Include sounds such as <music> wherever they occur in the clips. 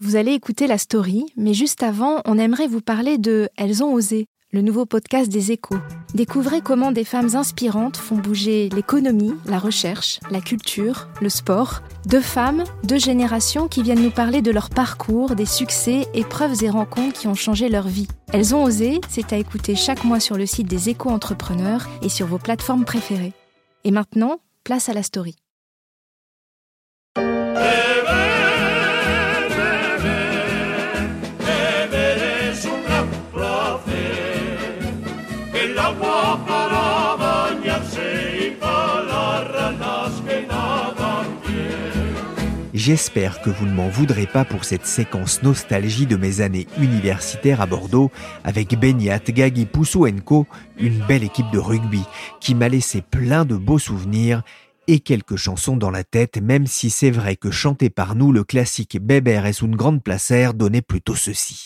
Vous allez écouter la story, mais juste avant, on aimerait vous parler de Elles ont osé, le nouveau podcast des échos. Découvrez comment des femmes inspirantes font bouger l'économie, la recherche, la culture, le sport. Deux femmes, deux générations qui viennent nous parler de leur parcours, des succès, épreuves et rencontres qui ont changé leur vie. Elles ont osé, c'est à écouter chaque mois sur le site des échos entrepreneurs et sur vos plateformes préférées. Et maintenant, place à la story. J'espère que vous ne m'en voudrez pas pour cette séquence nostalgie de mes années universitaires à Bordeaux avec Beniat, Gagi Poussou une belle équipe de rugby qui m'a laissé plein de beaux souvenirs et quelques chansons dans la tête, même si c'est vrai que chanté par nous, le classique Bébert est une grande placère donnait plutôt ceci.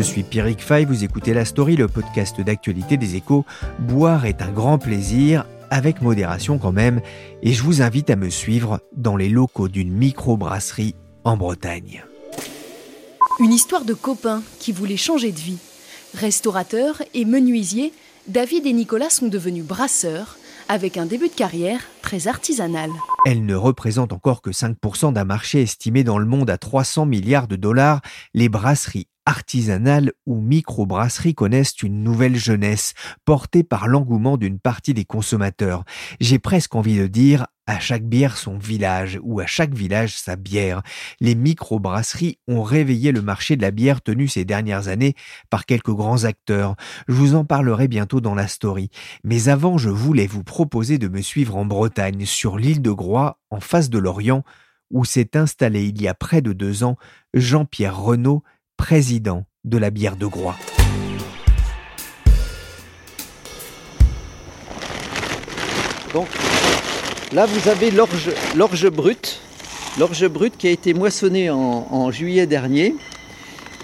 Je suis Pierrick Fay, vous écoutez La Story, le podcast d'actualité des échos. Boire est un grand plaisir, avec modération quand même, et je vous invite à me suivre dans les locaux d'une microbrasserie en Bretagne. Une histoire de copains qui voulaient changer de vie. Restaurateurs et menuisiers, David et Nicolas sont devenus brasseurs avec un début de carrière très artisanal. Elle ne représente encore que 5% d'un marché estimé dans le monde à 300 milliards de dollars. Les brasseries artisanales ou microbrasseries connaissent une nouvelle jeunesse, portée par l'engouement d'une partie des consommateurs. J'ai presque envie de dire à chaque bière son village ou à chaque village sa bière. Les microbrasseries ont réveillé le marché de la bière tenu ces dernières années par quelques grands acteurs. Je vous en parlerai bientôt dans la story. Mais avant, je voulais vous proposer de me suivre en Bretagne, sur l'île de Groix, en face de l'Orient, où s'est installé il y a près de deux ans Jean-Pierre Renaud, président de la bière de Groix. Donc là, vous avez l'orge brute, l'orge brute qui a été moissonnée en, juillet dernier,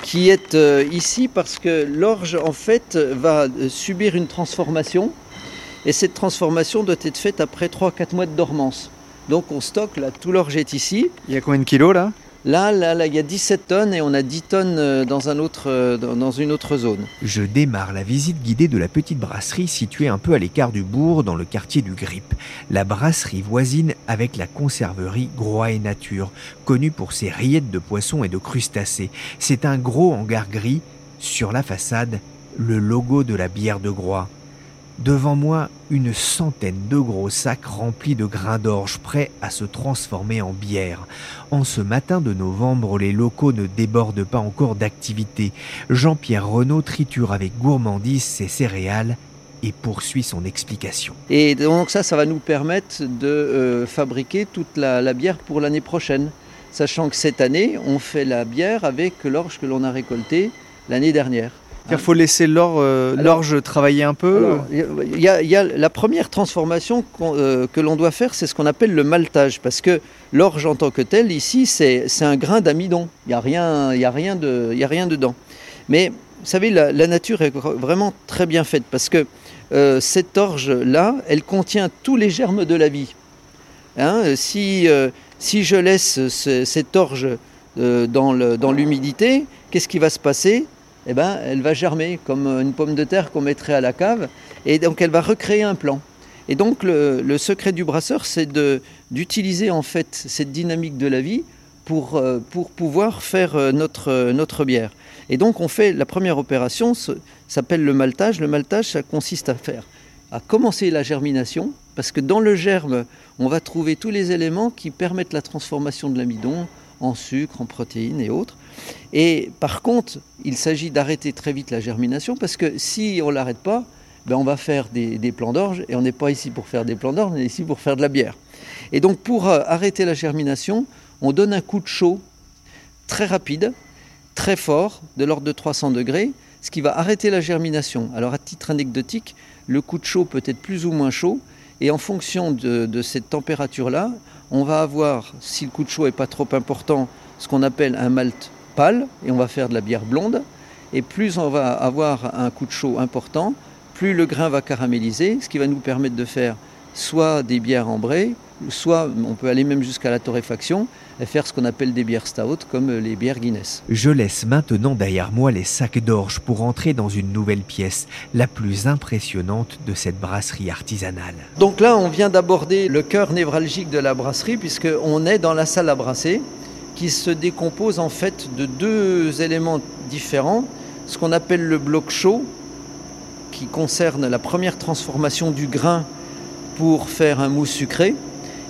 qui est euh, ici parce que l'orge en fait va subir une transformation et cette transformation doit être faite après 3-4 mois de dormance. Donc on stocke, là, tout l'orge est ici. Il y a combien de kilos là? Là, là, là, il y a 17 tonnes et on a 10 tonnes euh, dans, un autre, euh, dans une autre zone. Je démarre la visite guidée de la petite brasserie située un peu à l'écart du bourg dans le quartier du Grip. La brasserie voisine avec la conserverie Groix et Nature, connue pour ses rillettes de poissons et de crustacés. C'est un gros hangar gris. Sur la façade, le logo de la bière de Groix. Devant moi, une centaine de gros sacs remplis de grains d'orge prêts à se transformer en bière. En ce matin de novembre, les locaux ne débordent pas encore d'activité. Jean-Pierre Renaud triture avec gourmandise ses céréales et poursuit son explication. Et donc ça, ça va nous permettre de euh, fabriquer toute la bière pour l'année prochaine. Sachant que cette année, on fait la bière avec l'orge que l'on a récolté l'année dernière. Il faut laisser euh, l'orge travailler un peu Il y, a la première transformation euh, que l'on doit faire, c'est ce qu'on appelle le maltage. Parce que l'orge en tant que tel, ici, c'est un grain d'amidon. Il n'y a, rien, a, rien de, a rien dedans. Mais vous savez, la, nature est vraiment très bien faite. Parce que euh, cette orge-là, elle contient tous les germes de la vie. Hein, si, si je laisse cette orge dans l'humidité, qu'est-ce qui va se passer? Eh ben, elle va germer comme une pomme de terre qu'on mettrait à la cave, et donc elle va recréer un plan. Et donc le, secret du brasseur, c'est d'utiliser en fait cette dynamique de la vie pour, euh, pour pouvoir faire euh, notre, notre bière. Et donc on fait la première opération, s'appelle le maltage. Le maltage, ça consiste à faire, à commencer la germination, parce que dans le germe, on va trouver tous les éléments qui permettent la transformation de l'amidon en sucre, en protéines et autres. Et par contre, il s'agit d'arrêter très vite la germination parce que si on ne l'arrête pas, ben on va faire des, des plants d'orge et on n'est pas ici pour faire des plants d'orge, on est ici pour faire de la bière. Et donc pour euh, arrêter la germination, on donne un coup de chaud très rapide, très fort, de l'ordre de 300 degrés, ce qui va arrêter la germination. Alors à titre anecdotique, le coup de chaud peut être plus ou moins chaud, et en fonction de, de cette température-là, on va avoir, si le coup de chaud n'est pas trop important, ce qu'on appelle un malt pâle, et on va faire de la bière blonde. Et plus on va avoir un coup de chaud important, plus le grain va caraméliser, ce qui va nous permettre de faire soit des bières ambrées, soit on peut aller même jusqu'à la torréfaction faire ce qu'on appelle des bières stout comme les bières Guinness. Je laisse maintenant derrière moi les sacs d'orge pour entrer dans une nouvelle pièce, la plus impressionnante de cette brasserie artisanale. Donc là, on vient d'aborder le cœur névralgique de la brasserie puisqu'on est dans la salle à brasser qui se décompose en fait de deux éléments différents, ce qu'on appelle le bloc chaud qui concerne la première transformation du grain pour faire un mousse sucré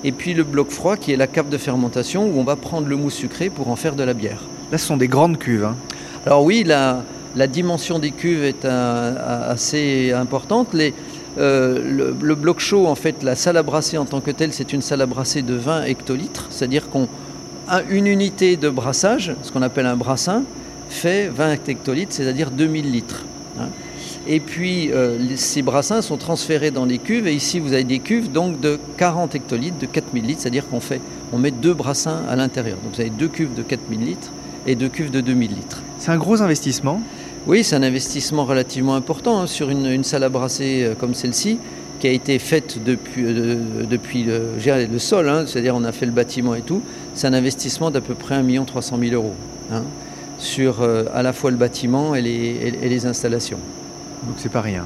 et puis le bloc froid qui est la cave de fermentation où on va prendre le mousse sucré pour en faire de la bière. Là, ce sont des grandes cuves. Hein. Alors oui, la, la, dimension des cuves est un, assez importante. Les, euh, le, le, bloc chaud, en fait, la salle à brasser en tant que telle, c'est une salle à brasser de 20 hectolitres, c'est-à-dire qu'on une unité de brassage, ce qu'on appelle un brassin, fait 20 hectolitres, c'est-à-dire 2000 litres. Hein. Et puis euh, ces brassins sont transférés dans les cuves. Et ici, vous avez des cuves donc de 40 hectolitres, de 4000 litres, c'est-à-dire qu'on fait, on met deux brassins à l'intérieur. Donc vous avez deux cuves de 4000 litres et deux cuves de 2000 litres. C'est un gros investissement Oui, c'est un investissement relativement important hein, sur une, une, salle à brasser euh, comme celle-ci qui a été faite depuis, euh, depuis le, le sol, hein, c'est-à-dire on a fait le bâtiment et tout. C'est un investissement d'à peu près 1 300 000 euros hein, sur euh, à la fois le bâtiment et les, et, et les installations. Donc c'est pas rien.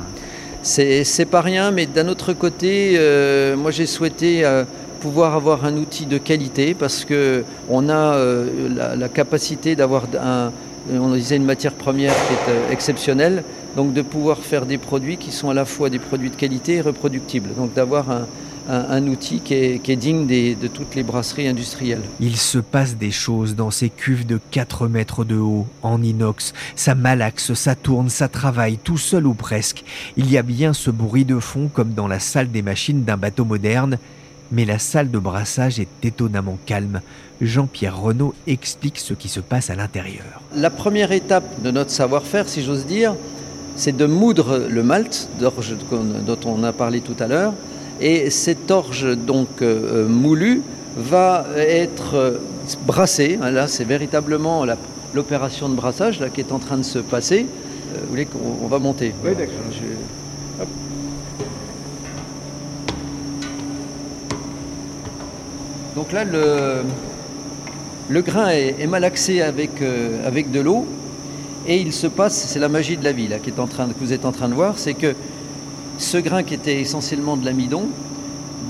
C'est pas rien, mais d'un autre côté, euh, moi j'ai souhaité euh, pouvoir avoir un outil de qualité parce que on a euh, la, capacité d'avoir un, on disait une matière première qui est exceptionnelle, donc de pouvoir faire des produits qui sont à la fois des produits de qualité et reproductibles. Donc d'avoir un, un, un, outil qui est, qui est digne des, de toutes les brasseries industrielles. Il se passe des choses dans ces cuves de 4 mètres de haut, en inox. Ça malaxe, ça tourne, ça travaille, tout seul ou presque. Il y a bien ce bruit de fond comme dans la salle des machines d'un bateau moderne. Mais la salle de brassage est étonnamment calme. Jean-Pierre Renaud explique ce qui se passe à l'intérieur. La première étape de notre savoir-faire, si j'ose dire, c'est de moudre le malt dont on a parlé tout à l'heure et cette orge donc euh, moulue va être euh, brassée. Là, c'est véritablement l'opération de brassage là, qui est en train de se passer. Euh, vous voulez qu'on va monter Oui, d'accord. Donc là, le, le grain est, est, malaxé avec, euh, avec de l'eau et il se passe, c'est la magie de la vie là, qui est en train, que vous êtes en train de voir, c'est que ce grain qui était essentiellement de l'amidon,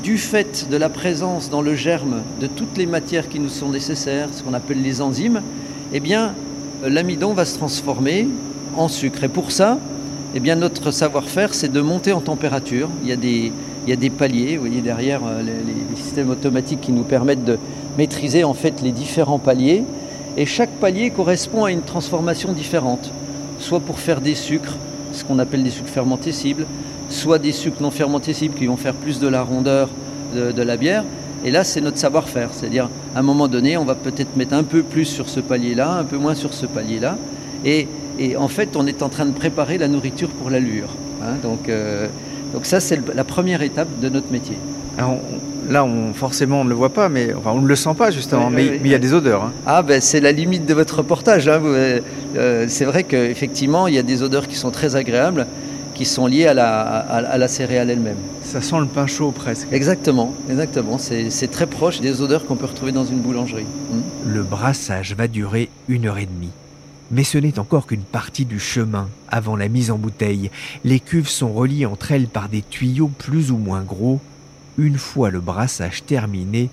du fait de la présence dans le germe de toutes les matières qui nous sont nécessaires, ce qu'on appelle les enzymes, eh bien, l'amidon va se transformer en sucre. Et pour ça, eh bien, notre savoir-faire, c'est de monter en température. Il y a des, paliers, vous voyez derrière les, les systèmes automatiques qui nous permettent de maîtriser en fait les différents paliers. Et chaque palier correspond à une transformation différente, soit pour faire des sucres, ce qu'on appelle des sucres fermentés cibles, soit des sucres non fermentés cibles qui vont faire plus de la rondeur de, de la bière. Et là, c'est notre savoir-faire. C'est-à-dire, à un moment donné, on va peut-être mettre un peu plus sur ce palier-là, un peu moins sur ce palier-là. Et, et, en fait, on est en train de préparer la nourriture pour l'allure. Hein, donc, euh, donc ça, c'est la première étape de notre métier. Alors, on, là, on, forcément, on ne le voit pas, mais enfin, on ne le sent pas justement, oui, mais, oui, mais il y a des odeurs. Hein. Ah, ben, c'est la limite de votre reportage. Hein. Euh, c'est vrai qu'effectivement, il y a des odeurs qui sont très agréables qui sont liées à la, à, à la céréale elle-même. Ça sent le pain chaud presque. Exactement, exactement. C'est très proche des odeurs qu'on peut retrouver dans une boulangerie. Mmh. Le brassage va durer une heure et demie. Mais ce n'est encore qu'une partie du chemin avant la mise en bouteille. Les cuves sont reliées entre elles par des tuyaux plus ou moins gros. Une fois le brassage terminé,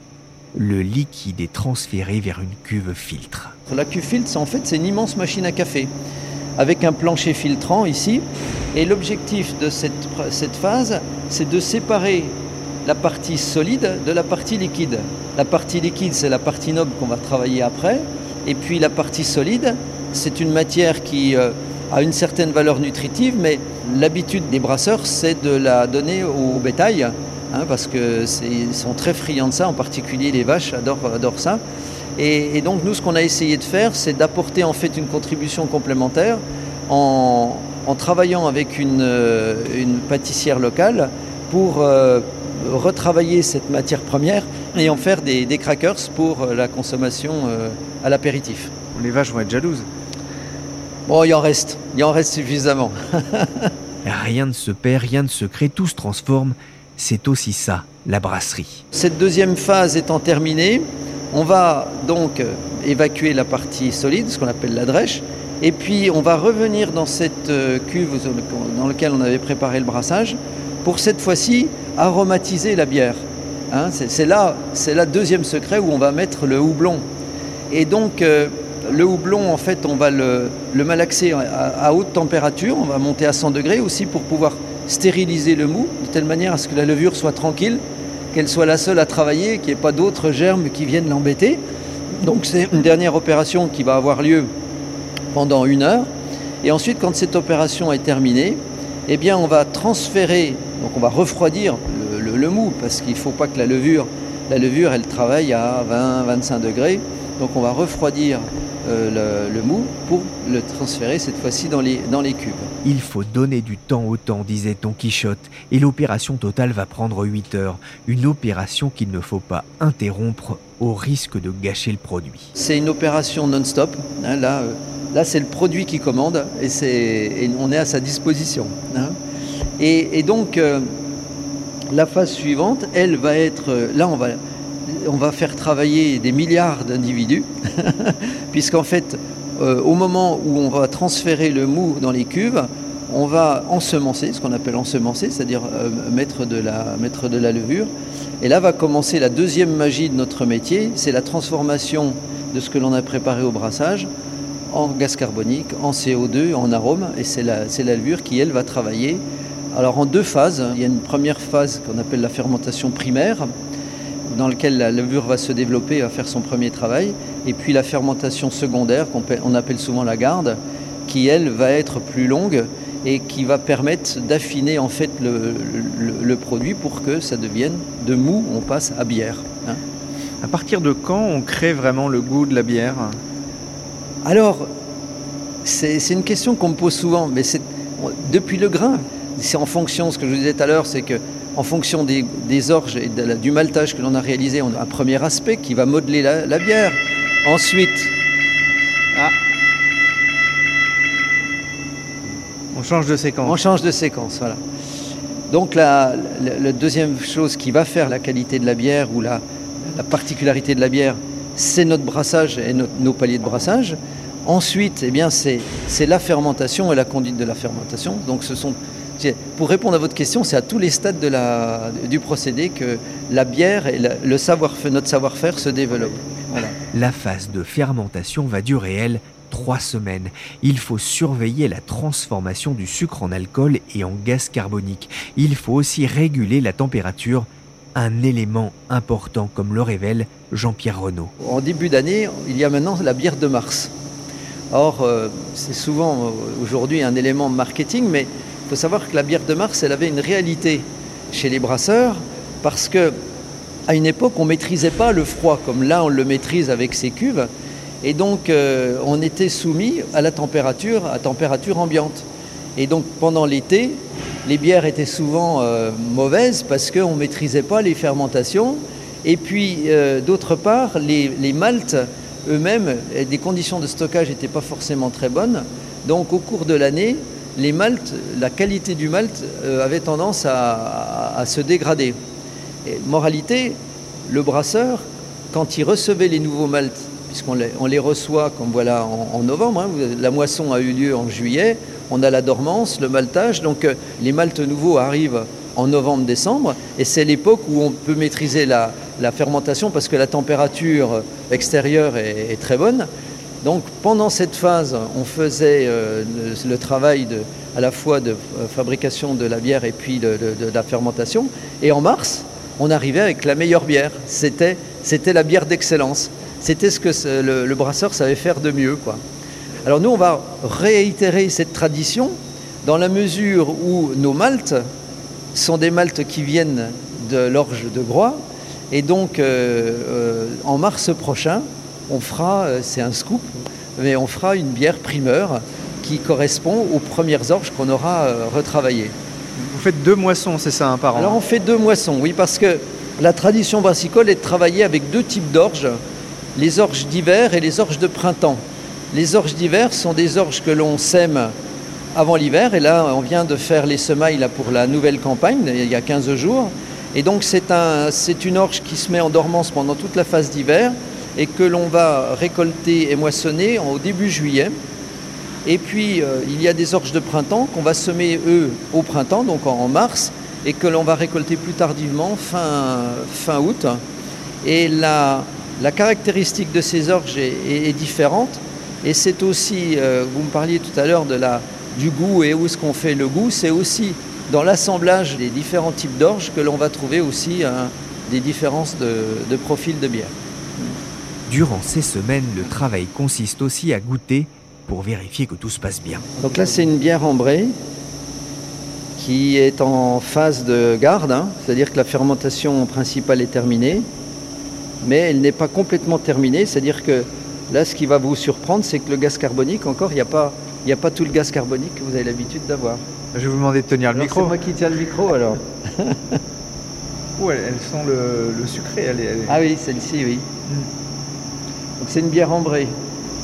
le liquide est transféré vers une cuve filtre. La cuve filtre, en fait, c'est une immense machine à café avec un plancher filtrant ici. Et l'objectif de cette, cette phase, c'est de séparer la partie solide de la partie liquide. La partie liquide, c'est la partie noble qu'on va travailler après. Et puis la partie solide, c'est une matière qui euh, a une certaine valeur nutritive, mais l'habitude des brasseurs, c'est de la donner au bétail, hein, parce qu'ils sont très friands de ça, en particulier les vaches adorent, adorent ça. Et, donc nous, ce qu'on a essayé de faire, c'est d'apporter en fait une contribution complémentaire en, travaillant avec une, euh, pâtissière locale pour euh, retravailler cette matière première et en faire des, crackers pour euh, la consommation à l'apéritif. Les vaches vont être jalouses. Bon, il en reste, il en reste suffisamment. <laughs> rien ne se perd, rien ne se crée, tout se transforme. C'est aussi ça, la brasserie. Cette deuxième phase étant terminée, on va donc évacuer la partie solide, ce qu'on appelle la drèche, et puis on va revenir dans cette euh, cuve dans laquelle on avait préparé le brassage pour cette fois-ci aromatiser la bière. Hein. c'est là, c'est la deuxième secret où on va mettre le houblon. Et donc euh, le houblon, en fait, on va le, malaxer à, haute température, on va monter à 100 degrés aussi pour pouvoir stériliser le mou, de telle manière à ce que la levure soit tranquille qu'elle soit la seule à travailler, qu'il n'y ait pas d'autres germes qui viennent l'embêter. Donc c'est une dernière opération qui va avoir lieu pendant une heure. Et ensuite, quand cette opération est terminée, eh bien, on va transférer, donc on va refroidir le, mou, parce qu'il ne faut pas que la levure, la levure, elle travaille à 20-25 degrés. Donc on va refroidir euh, le, mou pour le transférer cette fois-ci dans les, dans les cubes. Il faut donner du temps au temps, disait Don Quichotte, et l'opération totale va prendre 8 heures. Une opération qu'il ne faut pas interrompre au risque de gâcher le produit. C'est une opération non-stop. Hein, là, euh, là c'est le produit qui commande et, et, on est à sa disposition. Hein. Et, donc, euh, la phase suivante, elle va être. Là, on va on va faire travailler des milliards d'individus, <laughs> puisqu'en fait, euh, au moment où on va transférer le mou dans les cuves, on va ensemencer, ce qu'on appelle ensemencer, c'est-à-dire euh, mettre, de la, mettre levure. Et là va commencer la deuxième magie de notre métier, c'est la transformation de ce que l'on a préparé au brassage en gaz carbonique, en CO2, en arôme, et c'est la, la levure qui, elle, va travailler. Alors en deux phases, il y a une première phase qu'on appelle la fermentation primaire, dans lequel la levure va se développer, va faire son premier travail, et puis la fermentation secondaire, qu'on appelle souvent la garde, qui elle va être plus longue et qui va permettre d'affiner en fait le, produit pour que ça devienne de mou, on passe à bière. Hein. À partir de quand on crée vraiment le goût de la bière? Alors, c'est une question qu'on me pose souvent, mais c'est depuis le grain. C'est en fonction, ce que je vous disais tout à l'heure, c'est que en fonction des, orges et du maltage que l'on a réalisé, on a un premier aspect qui va modeler la, bière. Ensuite, ah. on change de séquence. On change de séquence, voilà. Donc la, deuxième chose qui va faire la qualité de la bière ou la, particularité de la bière, c'est notre brassage et nos paliers de brassage. Ensuite, eh bien, c'est la fermentation et la conduite de la fermentation. Donc ce sont pour répondre à votre question, c'est à tous les stades de la, du procédé que la bière et le savoir, notre savoir-faire se développent. La phase de fermentation va durer, elle, trois semaines. Il faut surveiller la transformation du sucre en alcool et en gaz carbonique. Il faut aussi réguler la température, un élément important comme le révèle Jean-Pierre Renaud. En début d'année, il y a maintenant la bière de mars. Or, euh, c'est souvent euh, aujourd'hui un élément marketing, mais il faut savoir que la bière de Mars, elle avait une réalité chez les brasseurs parce que à une époque, on ne maîtrisait pas le froid comme là, on le maîtrise avec ces cuves. Et donc, euh, on était soumis à la température, à température ambiante. Et donc, pendant l'été, les bières étaient souvent euh, mauvaises parce qu'on ne maîtrisait pas les fermentations. Et puis, euh, d'autre part, les, les maltes eux-mêmes, des conditions de stockage n'étaient pas forcément très bonnes. Donc, au cours de l'année, les maltes, la qualité du malt euh, avait tendance à, se dégrader. Et, moralité, le brasseur, quand il recevait les nouveaux maltes, puisqu'on les, reçoit comme voilà en, novembre, hein, la moisson a eu lieu en juillet, on a la dormance, le maltage, donc euh, les maltes nouveaux arrivent en novembre-décembre, et c'est l'époque où on peut maîtriser la, fermentation parce que la température extérieure est très bonne. Donc pendant cette phase, on faisait euh, le, travail à la fois de euh, fabrication de la bière et puis de, la fermentation. Et en mars, on arrivait avec la meilleure bière. C'était, c'était la bière d'excellence. C'était ce que le, brasseur savait faire de mieux. Alors nous, on va réitérer cette tradition dans la mesure où nos maltes sont des maltes qui viennent de l'orge de Groix. Et donc, euh, en mars prochain, on fera, euh, c'est un scoop, mais on fera une bière primeur qui correspond aux premières orges qu'on aura retravaillées. Vous faites deux moissons, c'est ça, un par an Alors on fait deux moissons, oui, parce que la tradition brassicole est de travailler avec deux types d'orges, les orges d'hiver et les orges de printemps. Les orges d'hiver sont des orges que l'on sème avant l'hiver, et là on vient de faire les semailles là, pour la nouvelle campagne, il y a 15 jours. Et donc c'est un, une orge qui se met en dormance pendant toute la phase d'hiver et que l'on va récolter et moissonner au début juillet. Et puis, euh, il y a des orges de printemps qu'on va semer, eux, au printemps, donc en, mars, et que l'on va récolter plus tardivement, fin, fin août. Et la, la caractéristique de ces orges est, différente. Et c'est aussi, euh, vous me parliez tout à l'heure de la, du goût et où est-ce qu'on fait le goût, c'est aussi dans l'assemblage des différents types d'orges que l'on va trouver aussi hein, des différences de, de profil de bière. Durant ces semaines, le travail consiste aussi à goûter pour vérifier que tout se passe bien. Donc là, c'est une bière ambrée qui est en phase de garde, hein. c'est-à-dire que la fermentation principale est terminée, mais elle n'est pas complètement terminée, c'est-à-dire que là, ce qui va vous surprendre, c'est que le gaz carbonique, encore, il n'y a, pas, a pas tout le gaz carbonique que vous avez l'habitude d'avoir. Je vais vous demander de tenir le micro. C'est moi qui tiens le micro alors. <laughs> oh, elles, sont le, sucré. Elle Ah oui, celle-ci, oui. Hmm. Donc c'est une bière ambrée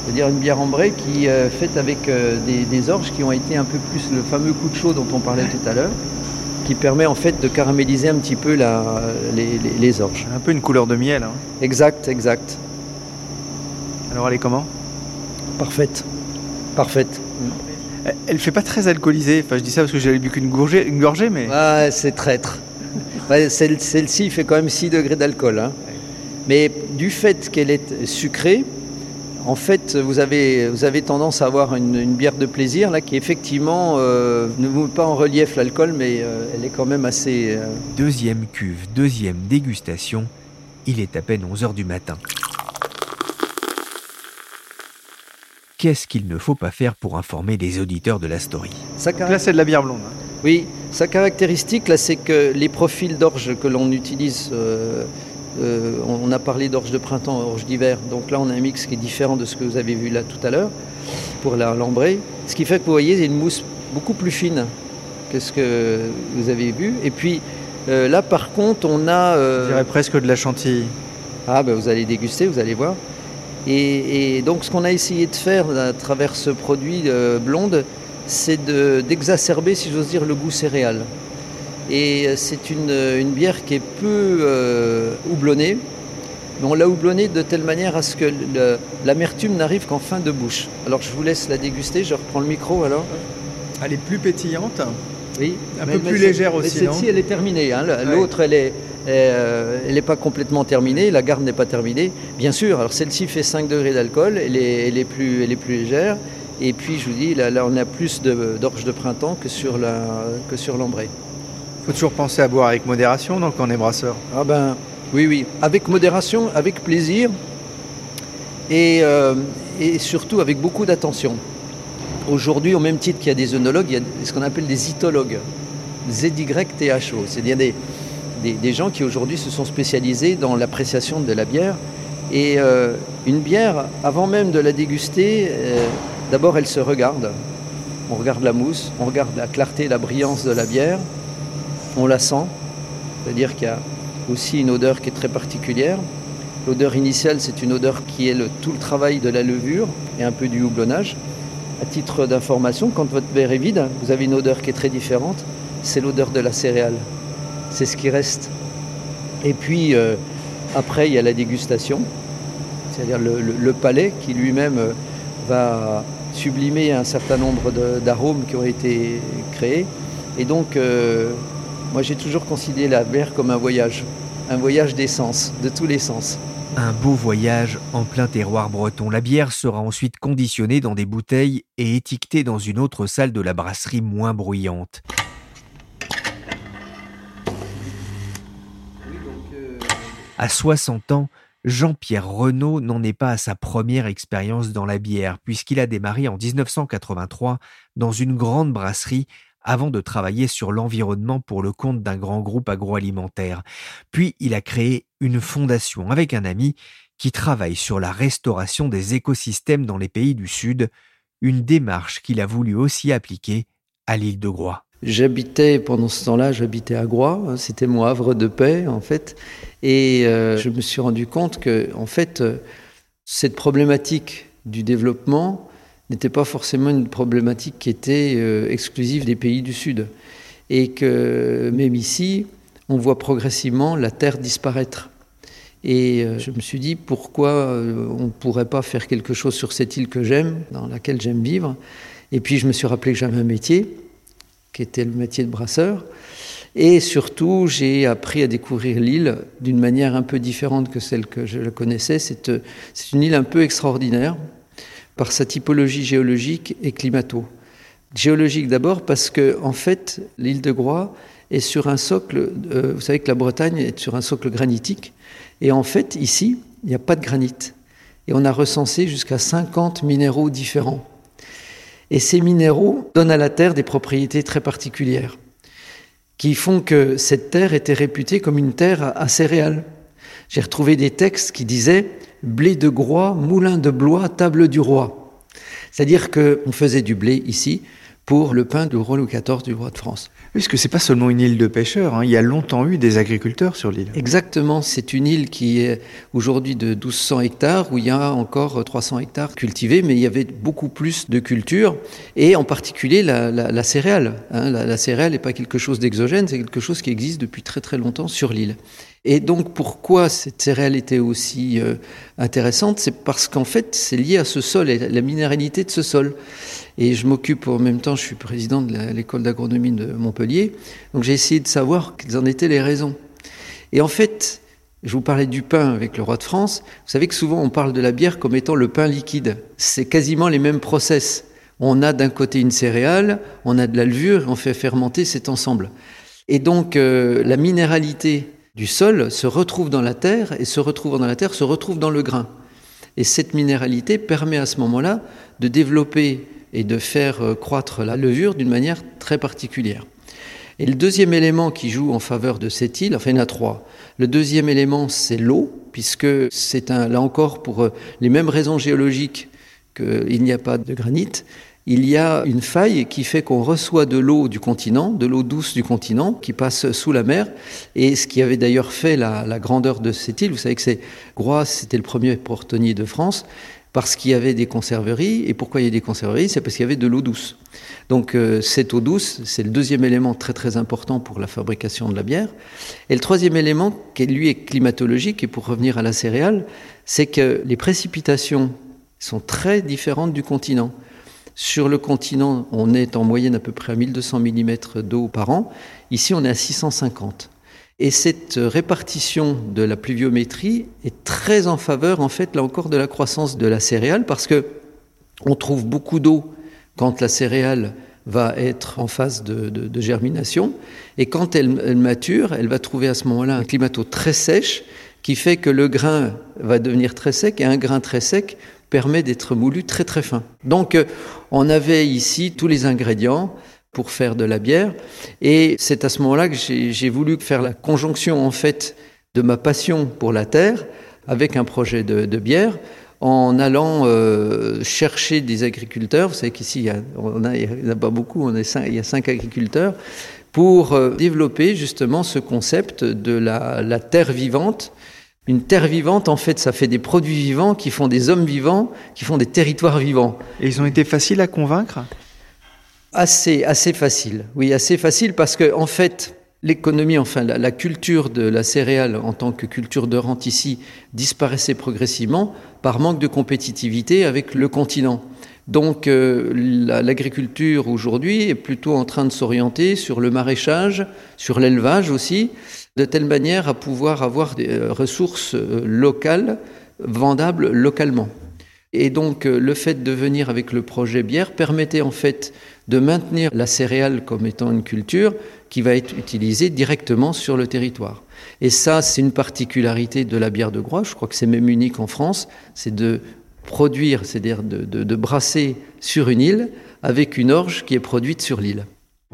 c'est-à-dire une bière ambrée qui est euh, faite avec euh, des, orges qui ont été un peu plus le fameux coup de chaud dont on parlait tout à l'heure, qui permet en fait de caraméliser un petit peu les, orges. Un peu une couleur de miel. Hein. Exact, exact. Alors elle est comment? Parfaite, parfaite. Elle, ne fait pas très alcoolisée. Enfin, je dis ça parce que j'avais bu qu'une gorgée, une gorgée, mais. Ah, c'est traître. Celle-ci fait quand même 6 degrés d'alcool. Hein. Mais du fait qu'elle est sucrée, en fait, vous avez, vous avez tendance à avoir une, bière de plaisir là, qui effectivement euh, ne vous met pas en relief l'alcool, mais euh, elle est quand même assez... Euh, deuxième cuve, deuxième dégustation, il est à peine 11h du matin. Qu'est-ce qu'il ne faut pas faire pour informer les auditeurs de la story? Là, c'est de la bière blonde. Hein. Oui, sa caractéristique, là, c'est que les profils d'orge que l'on utilise euh, on a parlé d'orge de printemps, orge d'hiver. Donc là, on a un mix qui est différent de ce que vous avez vu là tout à l'heure pour la lambrée. Ce qui fait que vous voyez, c'est une mousse beaucoup plus fine que ce que vous avez vu. Et puis euh, là, par contre, on a. Euh, dirais presque de la chantilly. Ah, ben vous allez déguster, vous allez voir. Et, donc, ce qu'on a essayé de faire à travers ce produit blonde, c'est d'exacerber, si j'ose dire, le goût céréal. Et euh, c'est euh, une, bière qui est peu euh, houblonnée. Mais on l'a houblonnée de telle manière à ce que l'amertume n'arrive qu'en fin de bouche. Alors je vous laisse la déguster, je reprends le micro alors. Elle est plus pétillante. Oui. Un peu plus légère aussi. Celle-ci, elle est terminée. Hein. L'autre, elle est, elle n'est pas complètement terminée, la garde n'est pas terminée. Bien sûr, alors celle-ci fait 5 degrés d'alcool, elle est, elle, est plus, elle est plus légère. Et puis, je vous dis, là, là on a plus d'orge de, printemps que sur l'ambrée faut toujours penser à boire avec modération, donc on est brasseur. Ah ben oui, oui, avec modération, avec plaisir et, euh, et surtout avec beaucoup d'attention. Aujourd'hui, au même titre qu'il y a des œnologues, il y a ce qu'on appelle des itologues, ZYTHO. C'est-à-dire des, des, gens qui aujourd'hui se sont spécialisés dans l'appréciation de la bière. Et euh, une bière, avant même de la déguster, euh, d'abord elle se regarde. On regarde la mousse, on regarde la clarté, la brillance de la bière, on la sent, c'est-à-dire qu'il y a aussi une odeur qui est très particulière. L'odeur initiale, c'est une odeur qui est le, tout le travail de la levure et un peu du houblonnage. À titre d'information, quand votre verre est vide, vous avez une odeur qui est très différente, c'est l'odeur de la céréale. C'est ce qui reste. Et puis, euh, après, il y a la dégustation, c'est-à-dire le, palais qui lui-même euh, va sublimer un certain nombre d'arômes qui ont été créés. Et donc, euh, moi, j'ai toujours considéré la bière comme un voyage, un voyage d'essence, de tous les sens. Un beau voyage en plein terroir breton. La bière sera ensuite conditionnée dans des bouteilles et étiquetée dans une autre salle de la brasserie moins bruyante. À 60 ans, Jean-Pierre Renaud n'en est pas à sa première expérience dans la bière, puisqu'il a démarré en 1983 dans une grande brasserie avant de travailler sur l'environnement pour le compte d'un grand groupe agroalimentaire. Puis il a créé une fondation avec un ami qui travaille sur la restauration des écosystèmes dans les pays du Sud, une démarche qu'il a voulu aussi appliquer à l'île de Groix. J'habitais pendant ce temps-là, j'habitais à Groix, hein, c'était mon havre de paix en fait, et euh, je me suis rendu compte que en fait euh, cette problématique du développement n'était pas forcément une problématique qui était euh, exclusive des pays du Sud, et que même ici, on voit progressivement la terre disparaître. Et je me suis dit pourquoi on ne pourrait pas faire quelque chose sur cette île que j'aime, dans laquelle j'aime vivre. Et puis je me suis rappelé que j'avais un métier qui était le métier de brasseur. Et surtout, j'ai appris à découvrir l'île d'une manière un peu différente que celle que je la connaissais. C'est une île un peu extraordinaire par sa typologie géologique et climato. Géologique d'abord parce que, en fait, l'île de Groix est sur un socle. Euh, vous savez que la Bretagne est sur un socle granitique. Et en fait, ici, il n'y a pas de granit. Et on a recensé jusqu'à 50 minéraux différents. Et ces minéraux donnent à la terre des propriétés très particulières, qui font que cette terre était réputée comme une terre à céréales. J'ai retrouvé des textes qui disaient blé de Groix, moulin de Blois, table du roi. C'est-à-dire qu'on faisait du blé ici pour le pain du roi Louis XIV du roi de France. Puisque ce n'est pas seulement une île de pêcheurs, hein. il y a longtemps eu des agriculteurs sur l'île. Exactement, c'est une île qui est aujourd'hui de 1200 hectares, où il y a encore 300 hectares cultivés, mais il y avait beaucoup plus de cultures, et en particulier la, céréale. Hein. La, la céréale n'est pas quelque chose d'exogène, c'est quelque chose qui existe depuis très très longtemps sur l'île. Et donc pourquoi cette céréale était aussi euh, intéressante C'est parce qu'en fait c'est lié à ce sol et la minéralité de ce sol. Et je m'occupe en même temps, je suis président de l'école d'agronomie de Montpellier, donc j'ai essayé de savoir quelles en étaient les raisons. Et en fait, je vous parlais du pain avec le roi de France. Vous savez que souvent on parle de la bière comme étant le pain liquide. C'est quasiment les mêmes process. On a d'un côté une céréale, on a de la levure, on fait fermenter cet ensemble. Et donc euh, la minéralité du sol se retrouve dans la terre et se retrouve dans la terre se retrouve dans le grain. Et cette minéralité permet à ce moment-là de développer et de faire euh, croître la levure d'une manière très particulière. Et le deuxième élément qui joue en faveur de cette île, enfin il y en a trois. Le deuxième élément, c'est l'eau, puisque c'est là encore pour euh, les mêmes raisons géologiques qu'il n'y a pas de granit, il y a une faille qui fait qu'on reçoit de l'eau du continent, de l'eau douce du continent, qui passe sous la mer. Et ce qui avait d'ailleurs fait la, grandeur de cette île, vous savez que c'est Groix, c'était le premier portonnier de France parce qu'il y avait des conserveries. Et pourquoi il y a des conserveries? C'est parce qu'il y avait de l'eau douce. Donc euh, cette eau douce, c'est le deuxième élément très très important pour la fabrication de la bière. Et le troisième élément, qui lui est climatologique, et pour revenir à la céréale, c'est que les précipitations sont très différentes du continent. Sur le continent, on est en moyenne à peu près à 1200 mm d'eau par an. Ici, on est à 650. Et cette répartition de la pluviométrie est très en faveur, en fait, là encore, de la croissance de la céréale, parce que on trouve beaucoup d'eau quand la céréale va être en phase de, germination, et quand elle, elle, mature, elle va trouver à ce moment-là un climato très sèche, qui fait que le grain va devenir très sec, et un grain très sec permet d'être moulu très très fin. Donc, euh, on avait ici tous les ingrédients pour faire de la bière. Et c'est à ce moment-là que j'ai voulu faire la conjonction en fait de ma passion pour la terre avec un projet de, bière en allant euh, chercher des agriculteurs. Vous savez qu'ici, n'y en a pas beaucoup, on il y a cinq agriculteurs, pour euh, développer justement ce concept de la, terre vivante. Une terre vivante, en fait, ça fait des produits vivants qui font des hommes vivants, qui font des territoires vivants. Et ils ont été faciles à convaincre? Assez, assez facile. Oui, assez facile parce que, en fait, l'économie, enfin, la, culture de la céréale en tant que culture de rente ici disparaissait progressivement par manque de compétitivité avec le continent. Donc, euh, l'agriculture aujourd'hui est plutôt en train de s'orienter sur le maraîchage, sur l'élevage aussi, de telle manière à pouvoir avoir des euh, ressources euh, locales, vendables localement. Et donc, le fait de venir avec le projet bière permettait en fait de maintenir la céréale comme étant une culture qui va être utilisée directement sur le territoire. Et ça, c'est une particularité de la bière de Groix, je crois que c'est même unique en France, c'est de produire, c'est-à-dire de, de, brasser sur une île avec une orge qui est produite sur l'île.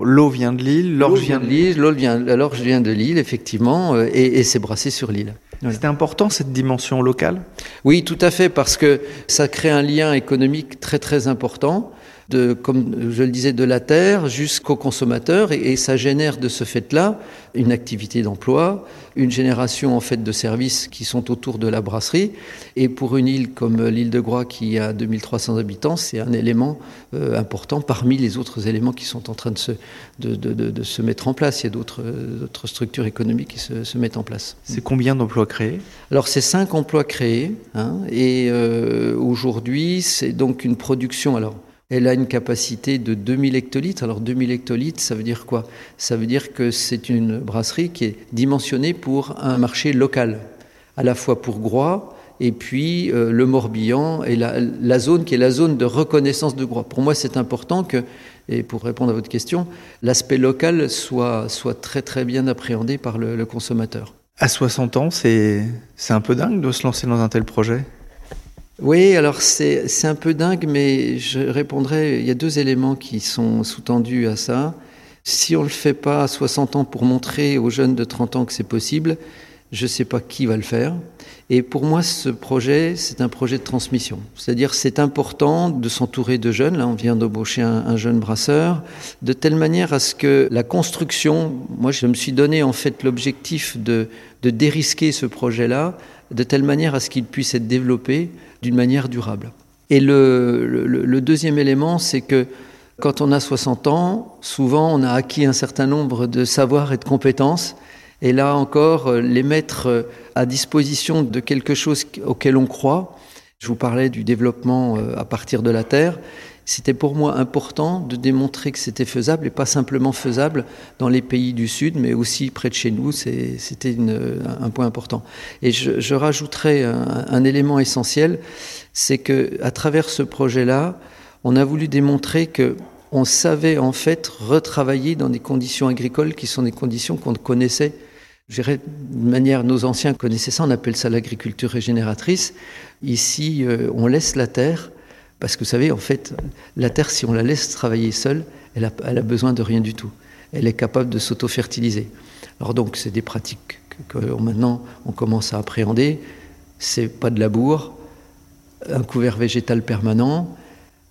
L'eau vient de l'île, l'orge vient de l'île. L'eau vient, l'orge vient de l'île, effectivement, euh, et, et c'est brassé sur l'île. C'était important cette dimension locale? Oui, tout à fait, parce que ça crée un lien économique très très important de, comme je le disais, de la terre jusqu'au consommateur, et, ça génère de ce fait-là une activité d'emploi, une génération en fait de services qui sont autour de la brasserie. Et pour une île comme l'île de Groix qui a 2300 habitants, c'est un élément euh, important parmi les autres éléments qui sont en train de se, de, de, de, se mettre en place. Il y a d'autres structures économiques qui se, se mettent en place. C'est combien d'emplois créés? Alors c'est cinq emplois créés, hein, et euh, aujourd'hui c'est donc une production. Alors elle a une capacité de 2000 hectolitres. Alors 2000 hectolitres, ça veut dire quoi? Ça veut dire que c'est une brasserie qui est dimensionnée pour un marché local, à la fois pour Groix et puis euh, le Morbihan et la, zone qui est la zone de reconnaissance de Groix. Pour moi, c'est important que, et pour répondre à votre question, l'aspect local soit, soit très très bien appréhendé par le, le consommateur. À 60 ans, c'est un peu dingue de se lancer dans un tel projet? Oui, alors c'est un peu dingue, mais je répondrai, il y a deux éléments qui sont sous-tendus à ça. Si on ne le fait pas à 60 ans pour montrer aux jeunes de 30 ans que c'est possible, je ne sais pas qui va le faire. Et pour moi, ce projet, c'est un projet de transmission. C'est-à-dire, c'est important de s'entourer de jeunes. Là, on vient d'embaucher un, un, jeune brasseur, de telle manière à ce que la construction, moi, je me suis donné en fait l'objectif de, de dérisquer ce projet-là, de telle manière à ce qu'il puisse être développé d'une manière durable. Et le, le, deuxième élément, c'est que quand on a 60 ans, souvent on a acquis un certain nombre de savoirs et de compétences, et là encore, les mettre à disposition de quelque chose auquel on croit. Je vous parlais du développement euh, à partir de la terre c'était pour moi important de démontrer que c'était faisable et pas simplement faisable dans les pays du Sud, mais aussi près de chez nous. C'était un point important. Et je, rajouterai un, un, élément essentiel, c'est que à travers ce projet-là, on a voulu démontrer que on savait en fait retravailler dans des conditions agricoles qui sont des conditions qu'on connaissait. Je dirais, de manière, nos anciens connaissaient ça, on appelle ça l'agriculture régénératrice. Ici, euh, on laisse la terre parce que vous savez, en fait, la terre, si on la laisse travailler seule, elle a, besoin de rien du tout. Elle est capable de s'auto-fertiliser. Alors donc, c'est des pratiques que, maintenant on commence à appréhender. C'est pas de labour, un couvert végétal permanent,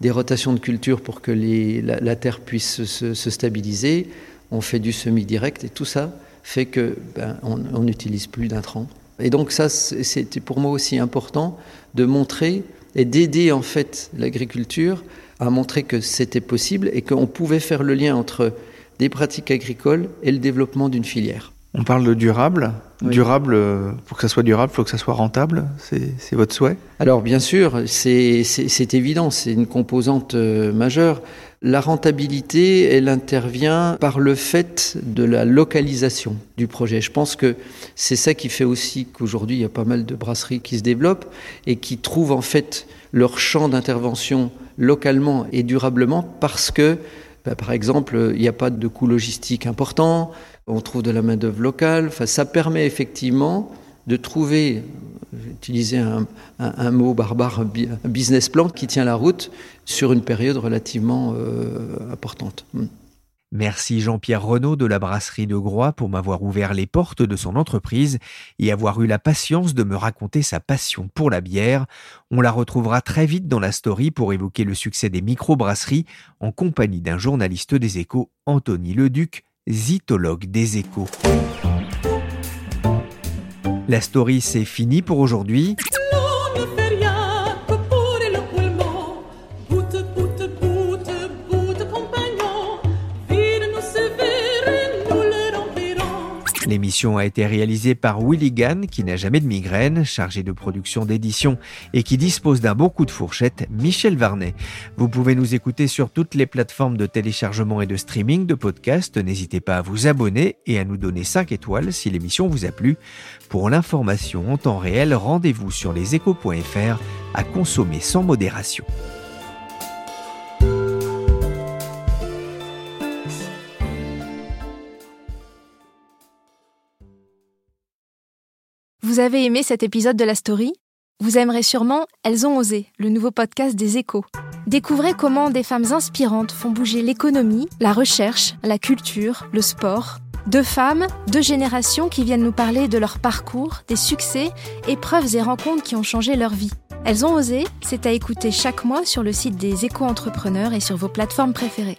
des rotations de culture pour que la, terre puisse se, se, stabiliser. On fait du semi-direct et tout ça fait que ben, on n'utilise plus d'intrants. Et donc ça, c'était pour moi aussi important de montrer et d'aider en fait l'agriculture à montrer que c'était possible et qu'on pouvait faire le lien entre des pratiques agricoles et le développement d'une filière. On parle de durable. Durable, euh, pour que ça soit durable, il faut que ça soit rentable. C'est votre souhait? Alors bien sûr, c'est évident, c'est une composante euh, majeure. La rentabilité, elle intervient par le fait de la localisation du projet. Je pense que c'est ça qui fait aussi qu'aujourd'hui, il y a pas mal de brasseries qui se développent et qui trouvent en fait leur champ d'intervention localement et durablement parce que, bah, par exemple, il n'y a pas de coût logistique important, on trouve de la main-d'œuvre locale. Enfin, ça permet effectivement de trouver, utiliser un, un, mot barbare, un business plan qui tient la route sur une période relativement euh, importante. Hmm. Merci Jean-Pierre Renaud de la brasserie de Groix pour m'avoir ouvert les portes de son entreprise et avoir eu la patience de me raconter sa passion pour la bière. On la retrouvera très vite dans la story pour évoquer le succès des microbrasseries en compagnie d'un journaliste des échos, Anthony Leduc, zytologue des échos. La story, c'est fini pour aujourd'hui. L'émission a été réalisée par Willy Gann, qui n'a jamais de migraine, chargé de production d'édition et qui dispose d'un bon coup de fourchette, Michel Varnet. Vous pouvez nous écouter sur toutes les plateformes de téléchargement et de streaming de podcasts. N'hésitez pas à vous abonner et à nous donner 5 étoiles si l'émission vous a plu. Pour l'information en temps réel, rendez-vous sur leséchos.fr à consommer sans modération. Vous avez aimé cet épisode de la story? Vous aimerez sûrement Elles ont osé, le nouveau podcast des échos. Découvrez comment des femmes inspirantes font bouger l'économie, la recherche, la culture, le sport. Deux femmes, deux générations qui viennent nous parler de leur parcours, des succès, épreuves et rencontres qui ont changé leur vie. Elles ont osé, c'est à écouter chaque mois sur le site des éco-entrepreneurs et sur vos plateformes préférées.